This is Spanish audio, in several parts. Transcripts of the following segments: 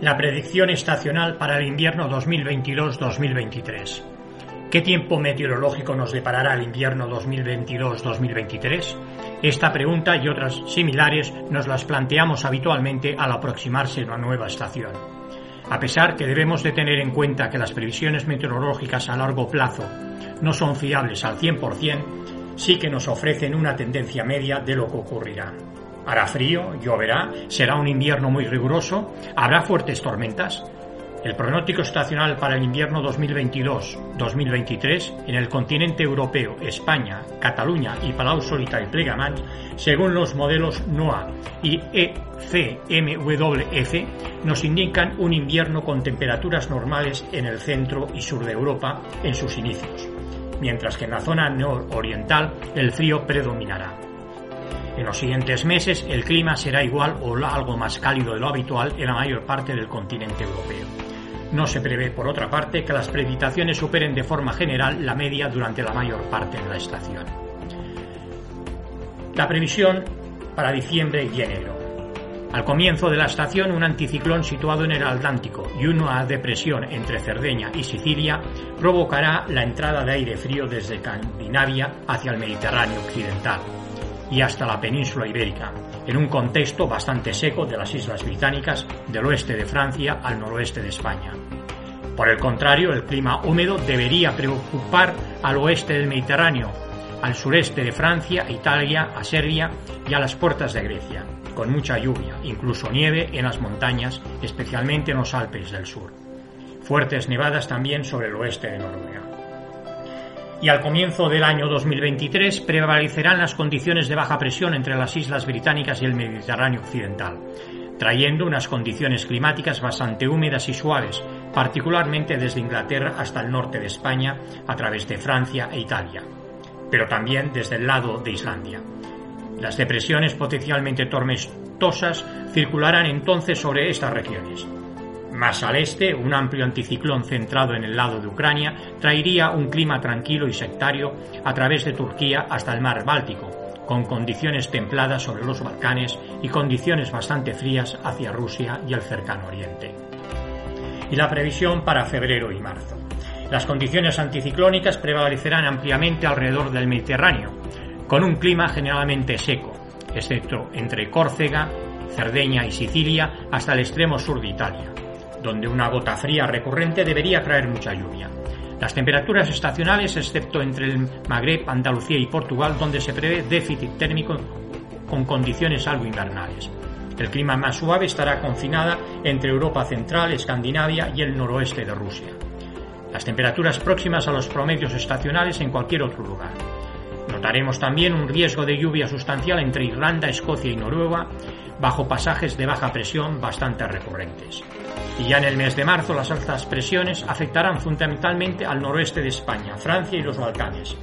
La predicción estacional para el invierno 2022-2023. ¿Qué tiempo meteorológico nos deparará el invierno 2022-2023? Esta pregunta y otras similares nos las planteamos habitualmente al aproximarse una nueva estación. A pesar que debemos de tener en cuenta que las previsiones meteorológicas a largo plazo no son fiables al 100%, sí que nos ofrecen una tendencia media de lo que ocurrirá. Hará frío, lloverá, será un invierno muy riguroso, habrá fuertes tormentas. El pronóstico estacional para el invierno 2022-2023 en el continente europeo, España, Cataluña y Palau Solita y según los modelos NOAA y ECMWF, nos indican un invierno con temperaturas normales en el centro y sur de Europa en sus inicios, mientras que en la zona nororiental el frío predominará. En los siguientes meses el clima será igual o algo más cálido de lo habitual en la mayor parte del continente europeo. No se prevé, por otra parte, que las precipitaciones superen de forma general la media durante la mayor parte de la estación. La previsión para diciembre y enero. Al comienzo de la estación, un anticiclón situado en el Atlántico y una depresión entre Cerdeña y Sicilia provocará la entrada de aire frío desde Escandinavia hacia el Mediterráneo occidental y hasta la península ibérica, en un contexto bastante seco de las islas británicas del oeste de Francia al noroeste de España. Por el contrario, el clima húmedo debería preocupar al oeste del Mediterráneo, al sureste de Francia, Italia, a Serbia y a las puertas de Grecia, con mucha lluvia, incluso nieve en las montañas, especialmente en los Alpes del sur. Fuertes nevadas también sobre el oeste de Noruega y al comienzo del año 2023 prevalecerán las condiciones de baja presión entre las islas británicas y el Mediterráneo occidental, trayendo unas condiciones climáticas bastante húmedas y suaves, particularmente desde Inglaterra hasta el norte de España a través de Francia e Italia, pero también desde el lado de Islandia. Las depresiones potencialmente tormentosas circularán entonces sobre estas regiones. Más al este, un amplio anticiclón centrado en el lado de Ucrania traería un clima tranquilo y sectario a través de Turquía hasta el mar Báltico, con condiciones templadas sobre los Balcanes y condiciones bastante frías hacia Rusia y el cercano Oriente. Y la previsión para febrero y marzo. Las condiciones anticiclónicas prevalecerán ampliamente alrededor del Mediterráneo, con un clima generalmente seco, excepto entre Córcega, Cerdeña y Sicilia hasta el extremo sur de Italia donde una gota fría recurrente debería traer mucha lluvia. Las temperaturas estacionales, excepto entre el Magreb, Andalucía y Portugal, donde se prevé déficit térmico con condiciones algo invernales. El clima más suave estará confinada entre Europa central, Escandinavia y el noroeste de Rusia. Las temperaturas próximas a los promedios estacionales en cualquier otro lugar. Notaremos también un riesgo de lluvia sustancial entre Irlanda, Escocia y Noruega, bajo pasajes de baja presión bastante recurrentes. Y ya en el mes de marzo las altas presiones afectarán fundamentalmente al noroeste de España, Francia y los Balcanes,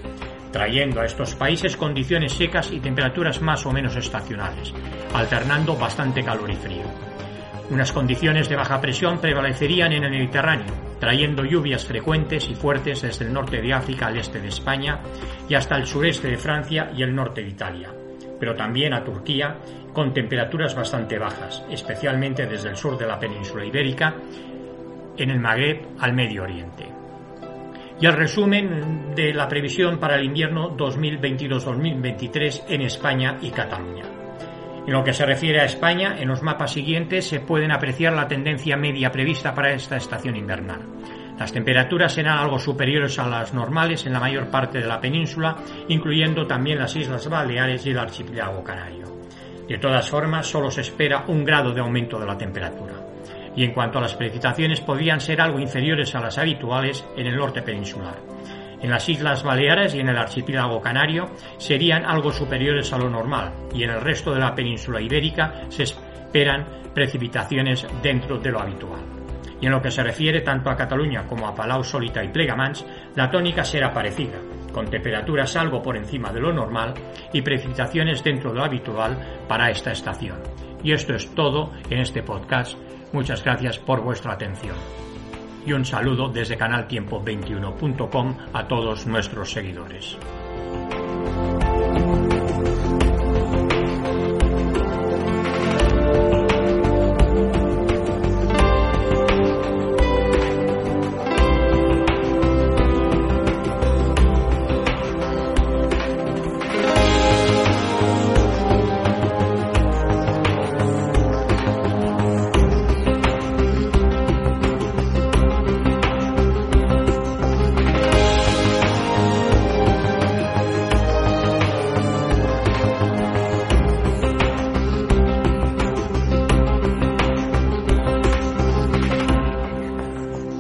trayendo a estos países condiciones secas y temperaturas más o menos estacionales, alternando bastante calor y frío. Unas condiciones de baja presión prevalecerían en el Mediterráneo, trayendo lluvias frecuentes y fuertes desde el norte de África al este de España y hasta el sureste de Francia y el norte de Italia, pero también a Turquía con temperaturas bastante bajas, especialmente desde el sur de la península ibérica, en el Magreb al Medio Oriente. Y el resumen de la previsión para el invierno 2022-2023 en España y Cataluña. En lo que se refiere a España, en los mapas siguientes se pueden apreciar la tendencia media prevista para esta estación invernal. Las temperaturas serán algo superiores a las normales en la mayor parte de la península, incluyendo también las Islas Baleares y el archipiélago canario. De todas formas, solo se espera un grado de aumento de la temperatura. Y en cuanto a las precipitaciones, podrían ser algo inferiores a las habituales en el norte peninsular. En las Islas Baleares y en el archipiélago canario serían algo superiores a lo normal y en el resto de la península ibérica se esperan precipitaciones dentro de lo habitual. Y en lo que se refiere tanto a Cataluña como a Palau Solita y Plegamans, la tónica será parecida, con temperaturas algo por encima de lo normal y precipitaciones dentro de lo habitual para esta estación. Y esto es todo en este podcast. Muchas gracias por vuestra atención. Y un saludo desde canaltiempo21.com a todos nuestros seguidores.